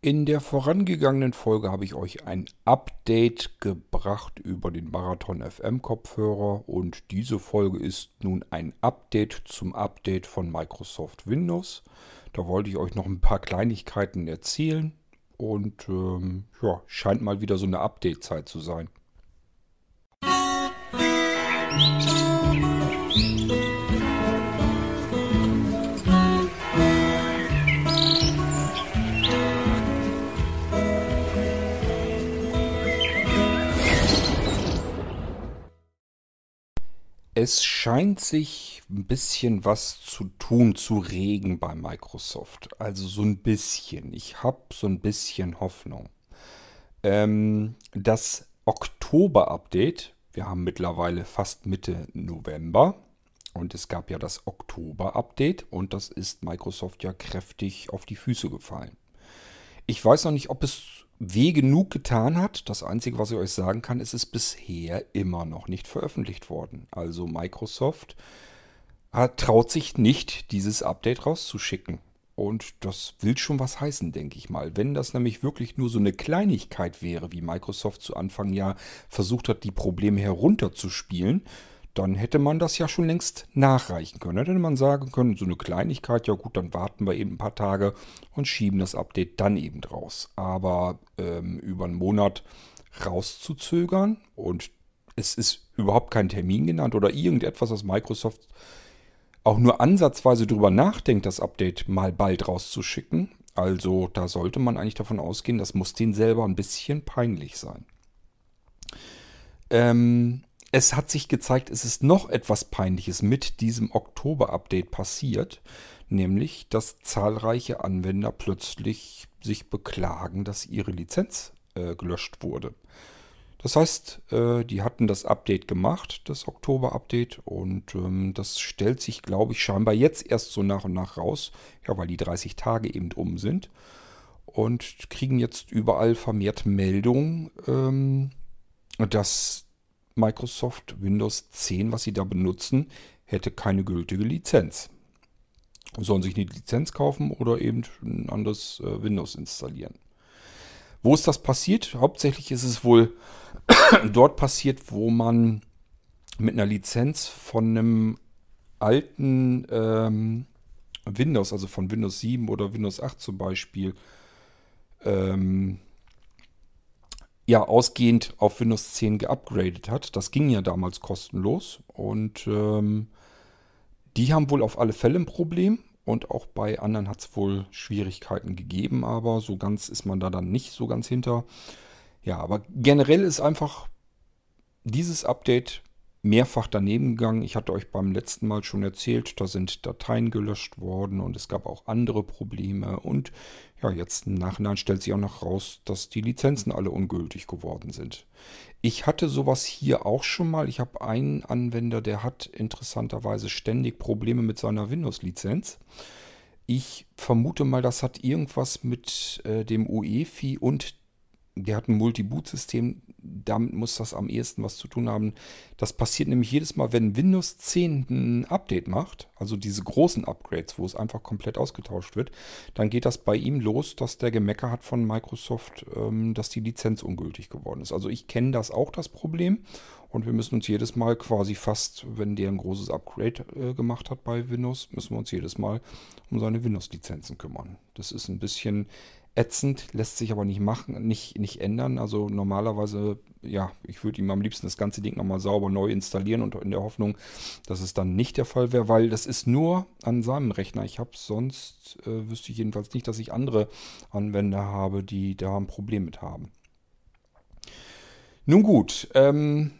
In der vorangegangenen Folge habe ich euch ein Update gebracht über den Marathon FM Kopfhörer und diese Folge ist nun ein Update zum Update von Microsoft Windows. Da wollte ich euch noch ein paar Kleinigkeiten erzählen und ähm, ja, scheint mal wieder so eine Update-Zeit zu sein. Es scheint sich ein bisschen was zu tun, zu regen bei Microsoft. Also so ein bisschen. Ich habe so ein bisschen Hoffnung. Ähm, das Oktober-Update, wir haben mittlerweile fast Mitte November und es gab ja das Oktober-Update und das ist Microsoft ja kräftig auf die Füße gefallen. Ich weiß noch nicht, ob es weh genug getan hat. Das Einzige, was ich euch sagen kann, ist es bisher immer noch nicht veröffentlicht worden. Also Microsoft hat, traut sich nicht, dieses Update rauszuschicken. Und das will schon was heißen, denke ich mal. Wenn das nämlich wirklich nur so eine Kleinigkeit wäre, wie Microsoft zu Anfang ja versucht hat, die Probleme herunterzuspielen, dann hätte man das ja schon längst nachreichen können. Dann hätte man sagen können, so eine Kleinigkeit, ja gut, dann warten wir eben ein paar Tage und schieben das Update dann eben raus. Aber ähm, über einen Monat rauszuzögern und es ist überhaupt kein Termin genannt oder irgendetwas, was Microsoft auch nur ansatzweise darüber nachdenkt, das Update mal bald rauszuschicken. Also da sollte man eigentlich davon ausgehen, das muss denen selber ein bisschen peinlich sein. Ähm, es hat sich gezeigt, es ist noch etwas Peinliches mit diesem Oktober-Update passiert, nämlich dass zahlreiche Anwender plötzlich sich beklagen, dass ihre Lizenz äh, gelöscht wurde. Das heißt, äh, die hatten das Update gemacht, das Oktober-Update, und ähm, das stellt sich, glaube ich, scheinbar jetzt erst so nach und nach raus, ja, weil die 30 Tage eben um sind und kriegen jetzt überall vermehrt Meldungen, ähm, dass Microsoft Windows 10, was Sie da benutzen, hätte keine gültige Lizenz. Sollen sich eine Lizenz kaufen oder eben ein anderes äh, Windows installieren. Wo ist das passiert? Hauptsächlich ist es wohl dort passiert, wo man mit einer Lizenz von einem alten ähm, Windows, also von Windows 7 oder Windows 8 zum Beispiel, ähm, ja ausgehend auf Windows 10 geupgradet hat. Das ging ja damals kostenlos und ähm, die haben wohl auf alle Fälle ein Problem und auch bei anderen hat es wohl Schwierigkeiten gegeben, aber so ganz ist man da dann nicht so ganz hinter. Ja, aber generell ist einfach dieses Update mehrfach daneben gegangen. Ich hatte euch beim letzten Mal schon erzählt, da sind Dateien gelöscht worden und es gab auch andere Probleme. Und ja, jetzt im Nachhinein stellt sich auch noch raus, dass die Lizenzen alle ungültig geworden sind. Ich hatte sowas hier auch schon mal. Ich habe einen Anwender, der hat interessanterweise ständig Probleme mit seiner Windows-Lizenz. Ich vermute mal, das hat irgendwas mit äh, dem UEFI und der hat ein Multi-Boot-System, damit muss das am ehesten was zu tun haben. Das passiert nämlich jedes Mal, wenn Windows 10 ein Update macht, also diese großen Upgrades, wo es einfach komplett ausgetauscht wird, dann geht das bei ihm los, dass der Gemecker hat von Microsoft, ähm, dass die Lizenz ungültig geworden ist. Also ich kenne das auch, das Problem. Und wir müssen uns jedes Mal quasi fast, wenn der ein großes Upgrade äh, gemacht hat bei Windows, müssen wir uns jedes Mal um seine Windows-Lizenzen kümmern. Das ist ein bisschen ätzend, lässt sich aber nicht machen, nicht, nicht ändern. Also normalerweise, ja, ich würde ihm am liebsten das ganze Ding nochmal sauber neu installieren und in der Hoffnung, dass es dann nicht der Fall wäre, weil das ist nur an seinem Rechner. Ich habe sonst, äh, wüsste ich jedenfalls nicht, dass ich andere Anwender habe, die da ein Problem mit haben. Nun gut, ähm,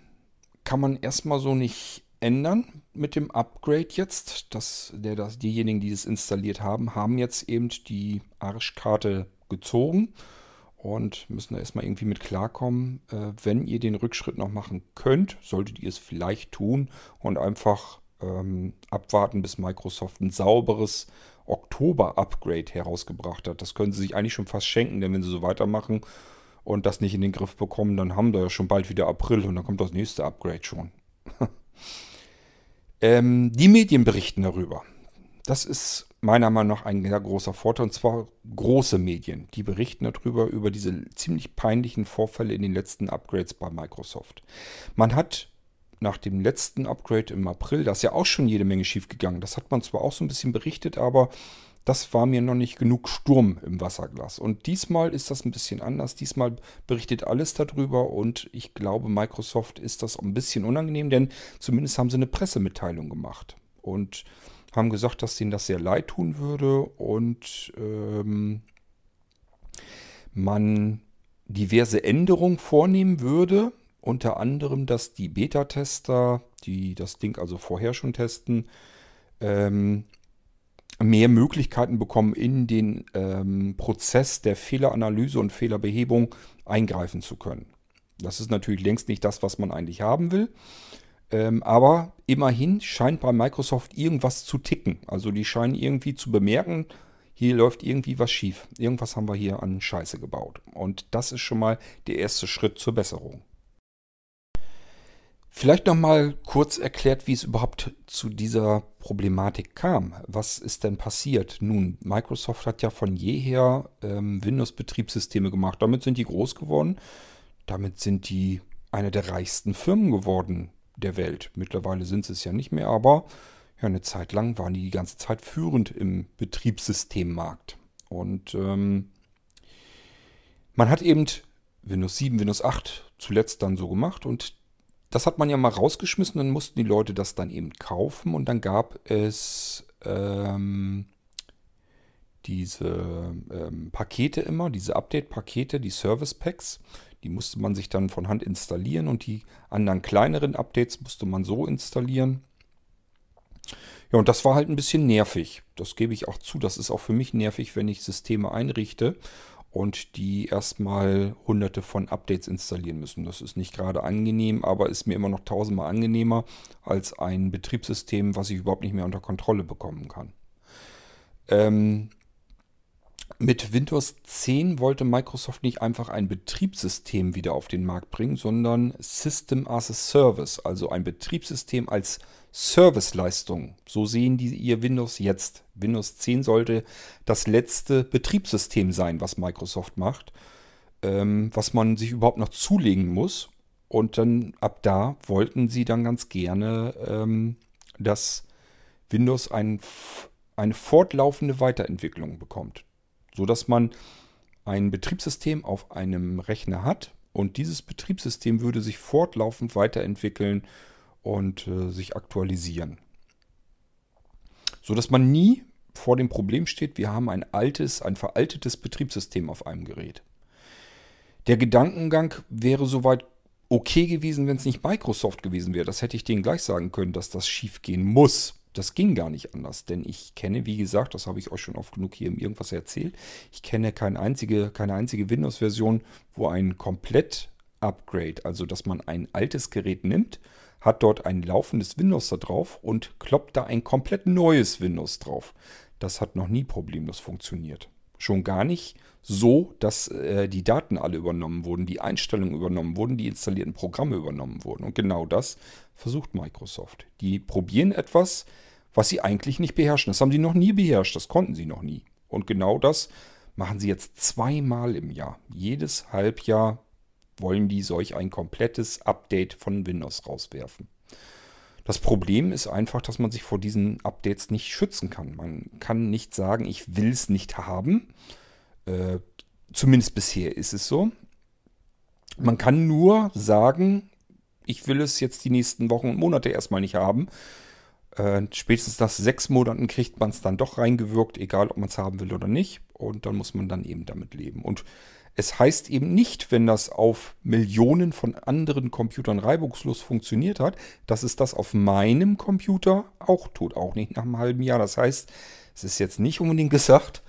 kann man erstmal so nicht ändern mit dem Upgrade jetzt. Das, der, das, diejenigen, die das installiert haben, haben jetzt eben die Arschkarte gezogen und müssen da erstmal irgendwie mit klarkommen. Äh, wenn ihr den Rückschritt noch machen könnt, solltet ihr es vielleicht tun und einfach ähm, abwarten, bis Microsoft ein sauberes Oktober-Upgrade herausgebracht hat. Das können sie sich eigentlich schon fast schenken, denn wenn sie so weitermachen und das nicht in den Griff bekommen, dann haben wir ja schon bald wieder April und dann kommt das nächste Upgrade schon. ähm, die Medien berichten darüber. Das ist meiner Meinung nach ein sehr großer Vorteil, und zwar große Medien. Die berichten darüber, über diese ziemlich peinlichen Vorfälle in den letzten Upgrades bei Microsoft. Man hat nach dem letzten Upgrade im April, da ist ja auch schon jede Menge schiefgegangen. Das hat man zwar auch so ein bisschen berichtet, aber das war mir noch nicht genug Sturm im Wasserglas. Und diesmal ist das ein bisschen anders. Diesmal berichtet alles darüber und ich glaube, Microsoft ist das ein bisschen unangenehm, denn zumindest haben sie eine Pressemitteilung gemacht und haben gesagt, dass denen das sehr leid tun würde und ähm, man diverse Änderungen vornehmen würde. Unter anderem, dass die Beta-Tester, die das Ding also vorher schon testen, ähm, mehr Möglichkeiten bekommen, in den ähm, Prozess der Fehleranalyse und Fehlerbehebung eingreifen zu können. Das ist natürlich längst nicht das, was man eigentlich haben will. Ähm, aber immerhin scheint bei Microsoft irgendwas zu ticken. Also die scheinen irgendwie zu bemerken, hier läuft irgendwie was schief. Irgendwas haben wir hier an Scheiße gebaut. Und das ist schon mal der erste Schritt zur Besserung. Vielleicht nochmal kurz erklärt, wie es überhaupt zu dieser Problematik kam. Was ist denn passiert? Nun, Microsoft hat ja von jeher ähm, Windows-Betriebssysteme gemacht. Damit sind die groß geworden. Damit sind die eine der reichsten Firmen geworden der Welt. Mittlerweile sind sie es ja nicht mehr, aber ja, eine Zeit lang waren die die ganze Zeit führend im Betriebssystemmarkt. Und ähm, man hat eben Windows 7, Windows 8 zuletzt dann so gemacht und das hat man ja mal rausgeschmissen, dann mussten die Leute das dann eben kaufen und dann gab es ähm, diese ähm, Pakete immer, diese Update-Pakete, die Service Packs. Die musste man sich dann von Hand installieren und die anderen kleineren Updates musste man so installieren. Ja, und das war halt ein bisschen nervig. Das gebe ich auch zu. Das ist auch für mich nervig, wenn ich Systeme einrichte und die erstmal hunderte von Updates installieren müssen. Das ist nicht gerade angenehm, aber ist mir immer noch tausendmal angenehmer als ein Betriebssystem, was ich überhaupt nicht mehr unter Kontrolle bekommen kann. Ähm, mit Windows 10 wollte Microsoft nicht einfach ein Betriebssystem wieder auf den Markt bringen, sondern System as a Service, also ein Betriebssystem als Serviceleistung. So sehen die ihr Windows jetzt. Windows 10 sollte das letzte Betriebssystem sein, was Microsoft macht, ähm, was man sich überhaupt noch zulegen muss. Und dann ab da wollten sie dann ganz gerne, ähm, dass Windows ein, eine fortlaufende Weiterentwicklung bekommt so dass man ein Betriebssystem auf einem Rechner hat und dieses Betriebssystem würde sich fortlaufend weiterentwickeln und äh, sich aktualisieren. So dass man nie vor dem Problem steht, wir haben ein altes, ein veraltetes Betriebssystem auf einem Gerät. Der Gedankengang wäre soweit okay gewesen, wenn es nicht Microsoft gewesen wäre. Das hätte ich denen gleich sagen können, dass das schief gehen muss. Das ging gar nicht anders, denn ich kenne, wie gesagt, das habe ich euch schon oft genug hier im Irgendwas erzählt, ich kenne keine einzige, keine einzige Windows-Version, wo ein Komplett-Upgrade, also dass man ein altes Gerät nimmt, hat dort ein laufendes Windows da drauf und kloppt da ein komplett neues Windows drauf. Das hat noch nie problemlos funktioniert. Schon gar nicht so, dass äh, die Daten alle übernommen wurden, die Einstellungen übernommen wurden, die installierten Programme übernommen wurden. Und genau das versucht Microsoft. Die probieren etwas, was sie eigentlich nicht beherrschen. Das haben sie noch nie beherrscht, das konnten sie noch nie. Und genau das machen sie jetzt zweimal im Jahr. Jedes Halbjahr wollen die solch ein komplettes Update von Windows rauswerfen. Das Problem ist einfach, dass man sich vor diesen Updates nicht schützen kann. Man kann nicht sagen, ich will es nicht haben. Äh, zumindest bisher ist es so. Man kann nur sagen, ich will es jetzt die nächsten Wochen und Monate erstmal nicht haben. Äh, spätestens nach sechs Monaten kriegt man es dann doch reingewirkt, egal ob man es haben will oder nicht. Und dann muss man dann eben damit leben. Und es heißt eben nicht, wenn das auf Millionen von anderen Computern reibungslos funktioniert hat, dass es das auf meinem Computer auch tut. Auch nicht nach einem halben Jahr. Das heißt, es ist jetzt nicht unbedingt gesagt,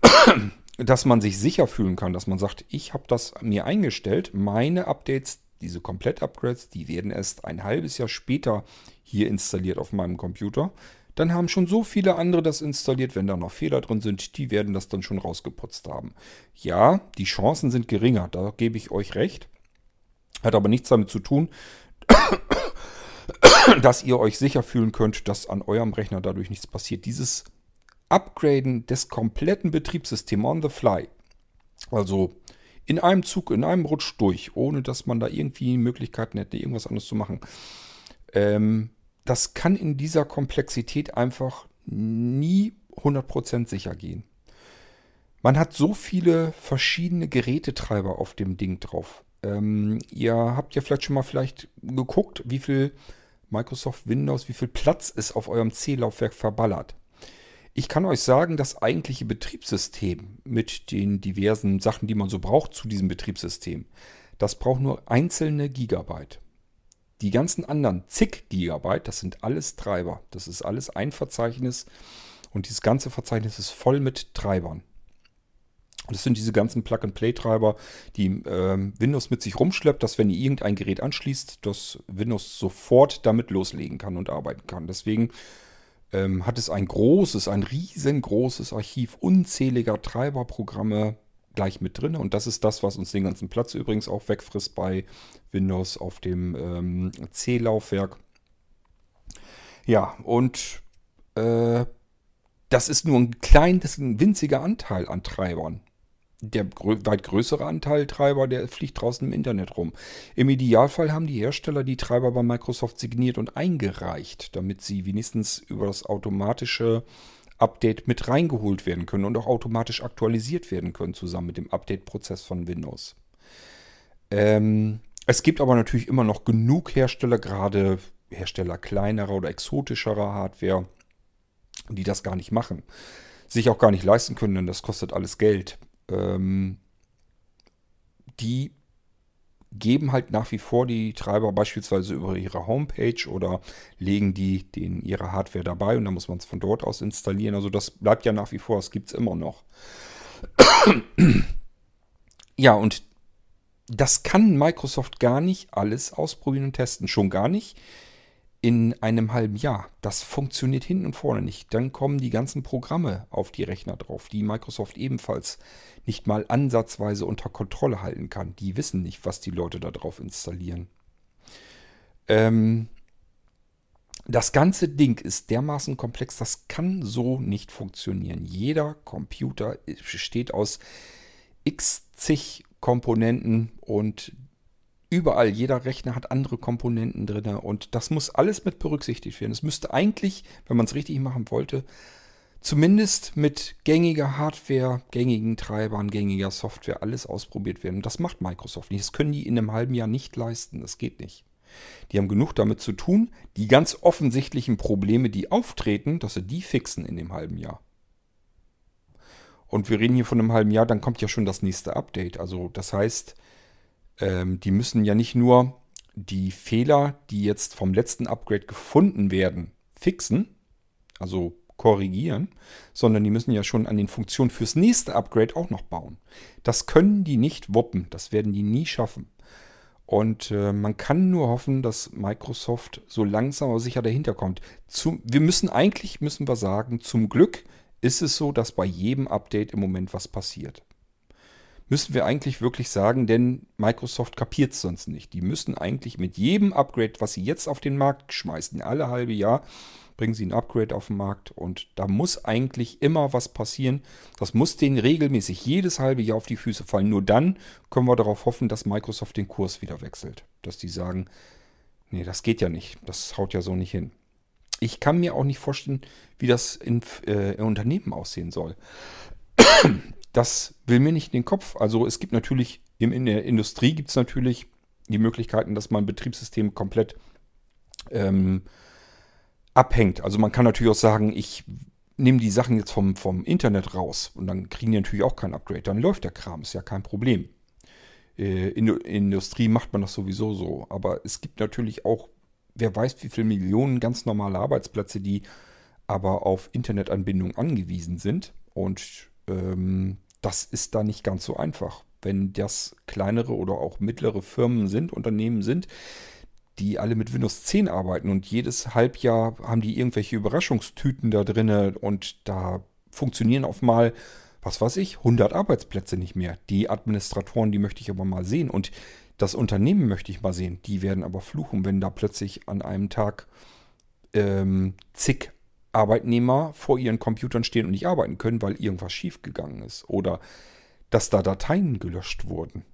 dass man sich sicher fühlen kann, dass man sagt, ich habe das mir eingestellt, meine Updates diese Komplett-Upgrades, die werden erst ein halbes Jahr später hier installiert auf meinem Computer. Dann haben schon so viele andere das installiert, wenn da noch Fehler drin sind, die werden das dann schon rausgeputzt haben. Ja, die Chancen sind geringer, da gebe ich euch recht. Hat aber nichts damit zu tun, dass ihr euch sicher fühlen könnt, dass an eurem Rechner dadurch nichts passiert. Dieses Upgraden des kompletten Betriebssystems on the fly, also in einem Zug, in einem Rutsch durch, ohne dass man da irgendwie Möglichkeiten hätte, irgendwas anderes zu machen, ähm, das kann in dieser Komplexität einfach nie 100% sicher gehen. Man hat so viele verschiedene Gerätetreiber auf dem Ding drauf. Ähm, ihr habt ja vielleicht schon mal vielleicht geguckt, wie viel Microsoft Windows, wie viel Platz es auf eurem C-Laufwerk verballert. Ich kann euch sagen, das eigentliche Betriebssystem mit den diversen Sachen, die man so braucht zu diesem Betriebssystem, das braucht nur einzelne Gigabyte. Die ganzen anderen zig Gigabyte, das sind alles Treiber. Das ist alles ein Verzeichnis und dieses ganze Verzeichnis ist voll mit Treibern. Das sind diese ganzen Plug-and-Play-Treiber, die ähm, Windows mit sich rumschleppt, dass wenn ihr irgendein Gerät anschließt, dass Windows sofort damit loslegen kann und arbeiten kann. Deswegen ähm, hat es ein großes, ein riesengroßes Archiv unzähliger Treiberprogramme gleich mit drin. Und das ist das, was uns den ganzen Platz übrigens auch wegfrisst bei Windows auf dem ähm, C-Laufwerk. Ja, und äh, das ist nur ein kleines, ein winziger Anteil an Treibern der weit größere Anteil Treiber, der fliegt draußen im Internet rum. Im Idealfall haben die Hersteller die Treiber bei Microsoft signiert und eingereicht, damit sie wenigstens über das automatische Update mit reingeholt werden können und auch automatisch aktualisiert werden können, zusammen mit dem Update-Prozess von Windows. Ähm, es gibt aber natürlich immer noch genug Hersteller, gerade Hersteller kleinerer oder exotischerer Hardware, die das gar nicht machen. Sich auch gar nicht leisten können, denn das kostet alles Geld ähm, die geben halt nach wie vor die Treiber beispielsweise über ihre Homepage oder legen die in ihre Hardware dabei und dann muss man es von dort aus installieren. Also das bleibt ja nach wie vor, das gibt es immer noch. ja, und das kann Microsoft gar nicht alles ausprobieren und testen. Schon gar nicht in einem halben Jahr. Das funktioniert hinten und vorne nicht. Dann kommen die ganzen Programme auf die Rechner drauf, die Microsoft ebenfalls nicht mal ansatzweise unter Kontrolle halten kann. Die wissen nicht, was die Leute da drauf installieren. Ähm, das ganze Ding ist dermaßen komplex, das kann so nicht funktionieren. Jeder Computer besteht aus x zig Komponenten und überall, jeder Rechner hat andere Komponenten drin und das muss alles mit berücksichtigt werden. Es müsste eigentlich, wenn man es richtig machen wollte, zumindest mit gängiger Hardware, gängigen Treibern, gängiger Software alles ausprobiert werden. das macht Microsoft nicht. Das können die in einem halben Jahr nicht leisten. Das geht nicht. Die haben genug damit zu tun, die ganz offensichtlichen Probleme, die auftreten, dass sie die fixen in dem halben Jahr. Und wir reden hier von einem halben Jahr, dann kommt ja schon das nächste Update. Also das heißt, ähm, die müssen ja nicht nur die Fehler, die jetzt vom letzten Upgrade gefunden werden, fixen, also korrigieren, sondern die müssen ja schon an den Funktionen fürs nächste Upgrade auch noch bauen. Das können die nicht wuppen, das werden die nie schaffen. Und äh, man kann nur hoffen, dass Microsoft so langsam aber sicher dahinter kommt. Zum, wir müssen eigentlich, müssen wir sagen, zum Glück ist es so, dass bei jedem Update im Moment was passiert müssen wir eigentlich wirklich sagen, denn Microsoft kapiert es sonst nicht. Die müssen eigentlich mit jedem Upgrade, was sie jetzt auf den Markt schmeißen, alle halbe Jahr bringen sie ein Upgrade auf den Markt und da muss eigentlich immer was passieren. Das muss denen regelmäßig jedes halbe Jahr auf die Füße fallen. Nur dann können wir darauf hoffen, dass Microsoft den Kurs wieder wechselt. Dass die sagen, nee, das geht ja nicht. Das haut ja so nicht hin. Ich kann mir auch nicht vorstellen, wie das in, äh, Unternehmen aussehen soll. Das will mir nicht in den Kopf. Also es gibt natürlich, in der Industrie gibt es natürlich die Möglichkeiten, dass man Betriebssysteme komplett ähm, abhängt. Also man kann natürlich auch sagen, ich nehme die Sachen jetzt vom, vom Internet raus und dann kriegen die natürlich auch kein Upgrade. Dann läuft der Kram, ist ja kein Problem. Äh, in der Industrie macht man das sowieso so. Aber es gibt natürlich auch, wer weiß, wie viele Millionen ganz normale Arbeitsplätze, die aber auf Internetanbindung angewiesen sind. Und ähm, das ist da nicht ganz so einfach. Wenn das kleinere oder auch mittlere Firmen sind, Unternehmen sind, die alle mit Windows 10 arbeiten und jedes Halbjahr haben die irgendwelche Überraschungstüten da drin und da funktionieren auf mal, was weiß ich, 100 Arbeitsplätze nicht mehr. Die Administratoren, die möchte ich aber mal sehen und das Unternehmen möchte ich mal sehen. Die werden aber fluchen, wenn da plötzlich an einem Tag ähm, zig Arbeitnehmer vor ihren Computern stehen und nicht arbeiten können, weil irgendwas schiefgegangen ist. Oder dass da Dateien gelöscht wurden.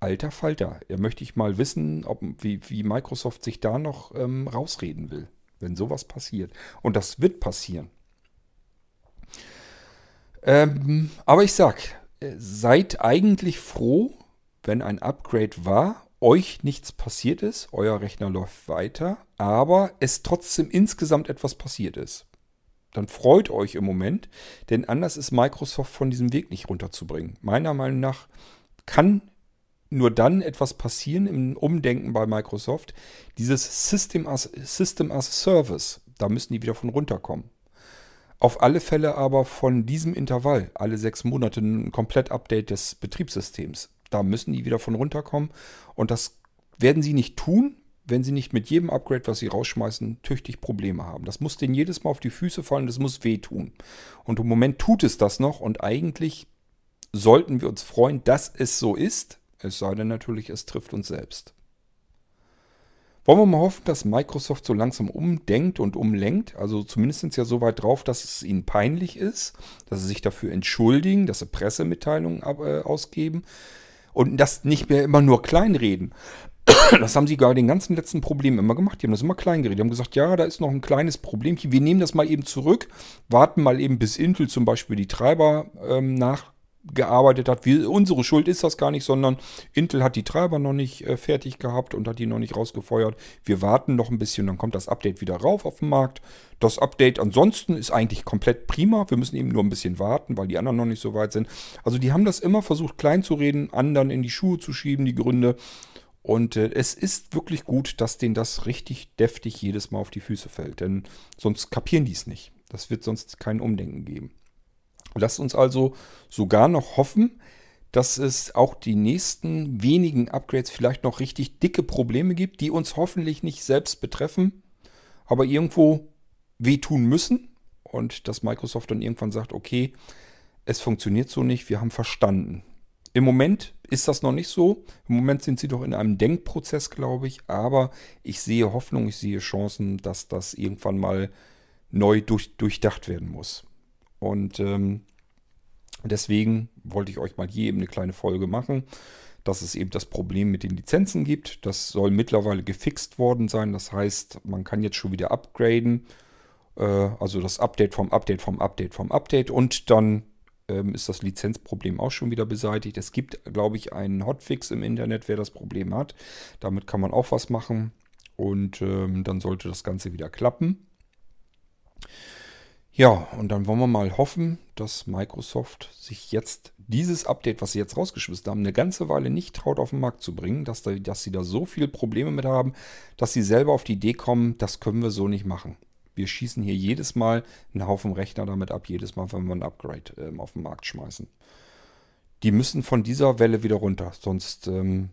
Alter Falter, ja möchte ich mal wissen, ob, wie, wie Microsoft sich da noch ähm, rausreden will, wenn sowas passiert. Und das wird passieren. Ähm, aber ich sag, äh, seid eigentlich froh, wenn ein Upgrade war, euch nichts passiert ist, euer Rechner läuft weiter, aber es trotzdem insgesamt etwas passiert ist. Dann freut euch im Moment, denn anders ist Microsoft von diesem Weg nicht runterzubringen. Meiner Meinung nach kann nur dann etwas passieren im Umdenken bei Microsoft. Dieses System as, System as Service, da müssen die wieder von runterkommen. Auf alle Fälle aber von diesem Intervall, alle sechs Monate ein Komplett-Update des Betriebssystems. Da müssen die wieder von runterkommen. Und das werden sie nicht tun, wenn sie nicht mit jedem Upgrade, was sie rausschmeißen, tüchtig Probleme haben. Das muss denen jedes Mal auf die Füße fallen, das muss wehtun. Und im Moment tut es das noch und eigentlich sollten wir uns freuen, dass es so ist. Es sei denn natürlich, es trifft uns selbst. Wollen wir mal hoffen, dass Microsoft so langsam umdenkt und umlenkt. Also zumindest ja so weit drauf, dass es ihnen peinlich ist, dass sie sich dafür entschuldigen, dass sie Pressemitteilungen äh, ausgeben und das nicht mehr immer nur kleinreden. Das haben sie gar den ganzen letzten Problemen immer gemacht. Die haben das immer klein geredet. Die haben gesagt, ja, da ist noch ein kleines Problemchen. Wir nehmen das mal eben zurück, warten mal eben, bis Intel zum Beispiel die Treiber ähm, nach gearbeitet hat. Wir, unsere Schuld ist das gar nicht, sondern Intel hat die Treiber noch nicht äh, fertig gehabt und hat die noch nicht rausgefeuert. Wir warten noch ein bisschen, dann kommt das Update wieder rauf auf den Markt. Das Update ansonsten ist eigentlich komplett prima. Wir müssen eben nur ein bisschen warten, weil die anderen noch nicht so weit sind. Also die haben das immer versucht klein zu reden, anderen in die Schuhe zu schieben, die Gründe. Und äh, es ist wirklich gut, dass denen das richtig deftig jedes Mal auf die Füße fällt. Denn sonst kapieren die es nicht. Das wird sonst kein Umdenken geben. Lasst uns also sogar noch hoffen, dass es auch die nächsten wenigen Upgrades vielleicht noch richtig dicke Probleme gibt, die uns hoffentlich nicht selbst betreffen, aber irgendwo wehtun müssen und dass Microsoft dann irgendwann sagt, okay, es funktioniert so nicht, wir haben verstanden. Im Moment ist das noch nicht so. Im Moment sind sie doch in einem Denkprozess, glaube ich, aber ich sehe Hoffnung, ich sehe Chancen, dass das irgendwann mal neu durch, durchdacht werden muss. Und ähm, deswegen wollte ich euch mal hier eben eine kleine Folge machen, dass es eben das Problem mit den Lizenzen gibt. Das soll mittlerweile gefixt worden sein. Das heißt, man kann jetzt schon wieder upgraden. Äh, also das Update vom Update vom Update vom Update. Und dann ähm, ist das Lizenzproblem auch schon wieder beseitigt. Es gibt, glaube ich, einen Hotfix im Internet, wer das Problem hat. Damit kann man auch was machen. Und ähm, dann sollte das Ganze wieder klappen. Ja, und dann wollen wir mal hoffen, dass Microsoft sich jetzt dieses Update, was sie jetzt rausgeschmissen haben, eine ganze Weile nicht traut auf den Markt zu bringen, dass, da, dass sie da so viele Probleme mit haben, dass sie selber auf die Idee kommen, das können wir so nicht machen. Wir schießen hier jedes Mal einen Haufen Rechner damit ab, jedes Mal, wenn wir ein Upgrade äh, auf den Markt schmeißen. Die müssen von dieser Welle wieder runter, sonst, ähm,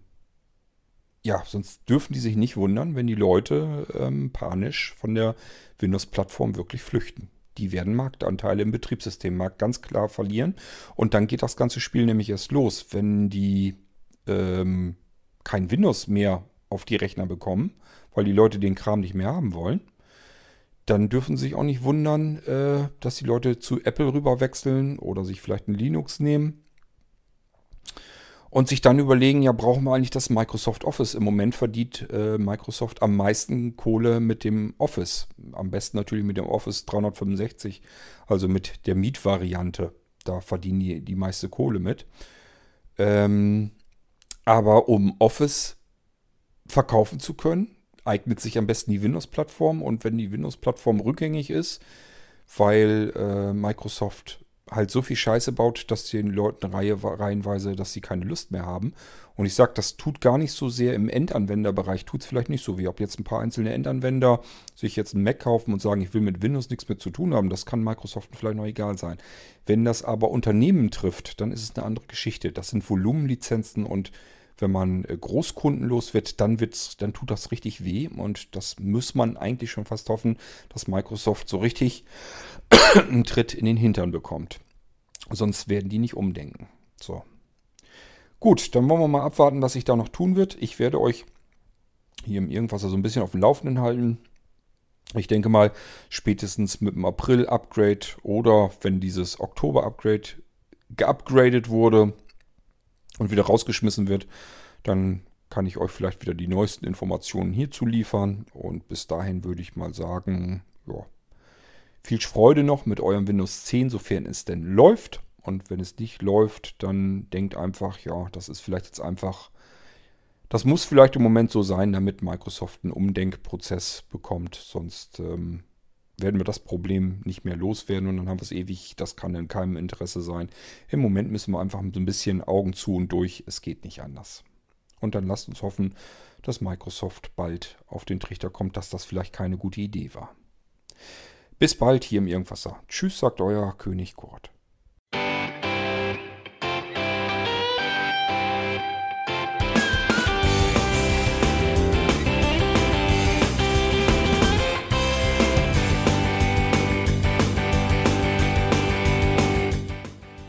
ja, sonst dürfen die sich nicht wundern, wenn die Leute ähm, panisch von der Windows-Plattform wirklich flüchten die werden Marktanteile im Betriebssystemmarkt ganz klar verlieren. Und dann geht das ganze Spiel nämlich erst los, wenn die ähm, kein Windows mehr auf die Rechner bekommen, weil die Leute den Kram nicht mehr haben wollen. Dann dürfen sie sich auch nicht wundern, äh, dass die Leute zu Apple rüber wechseln oder sich vielleicht ein Linux nehmen und sich dann überlegen, ja, brauchen wir eigentlich das Microsoft Office? Im Moment verdient äh, Microsoft am meisten Kohle mit dem Office. Am besten natürlich mit dem Office 365, also mit der Mietvariante. Da verdienen die die meiste Kohle mit. Ähm, aber um Office verkaufen zu können, eignet sich am besten die Windows-Plattform. Und wenn die Windows-Plattform rückgängig ist, weil äh, Microsoft halt so viel Scheiße baut, dass den Leuten Reihe, reihenweise, dass sie keine Lust mehr haben. Und ich sage, das tut gar nicht so sehr im Endanwenderbereich, tut es vielleicht nicht so, wie ob jetzt ein paar einzelne Endanwender sich jetzt einen Mac kaufen und sagen, ich will mit Windows nichts mehr zu tun haben. Das kann Microsoft vielleicht noch egal sein. Wenn das aber Unternehmen trifft, dann ist es eine andere Geschichte. Das sind Volumenlizenzen und wenn man äh, großkundenlos wird, dann wird's, dann tut das richtig weh und das muss man eigentlich schon fast hoffen, dass Microsoft so richtig einen Tritt in den Hintern bekommt. Sonst werden die nicht umdenken. So. Gut, dann wollen wir mal abwarten, was sich da noch tun wird. Ich werde euch hier im Irgendwas so ein bisschen auf dem Laufenden halten. Ich denke mal, spätestens mit dem April-Upgrade oder wenn dieses Oktober-Upgrade geupgradet wurde und wieder rausgeschmissen wird, dann kann ich euch vielleicht wieder die neuesten Informationen hierzu liefern. Und bis dahin würde ich mal sagen, ja, viel Freude noch mit eurem Windows 10, sofern es denn läuft. Und wenn es nicht läuft, dann denkt einfach, ja, das ist vielleicht jetzt einfach, das muss vielleicht im Moment so sein, damit Microsoft einen Umdenkprozess bekommt. Sonst ähm, werden wir das Problem nicht mehr loswerden und dann haben wir es ewig. Das kann in keinem Interesse sein. Im Moment müssen wir einfach ein bisschen Augen zu und durch. Es geht nicht anders. Und dann lasst uns hoffen, dass Microsoft bald auf den Trichter kommt, dass das vielleicht keine gute Idee war. Bis bald hier im Irgendwasser. Tschüss, sagt euer König Kurt.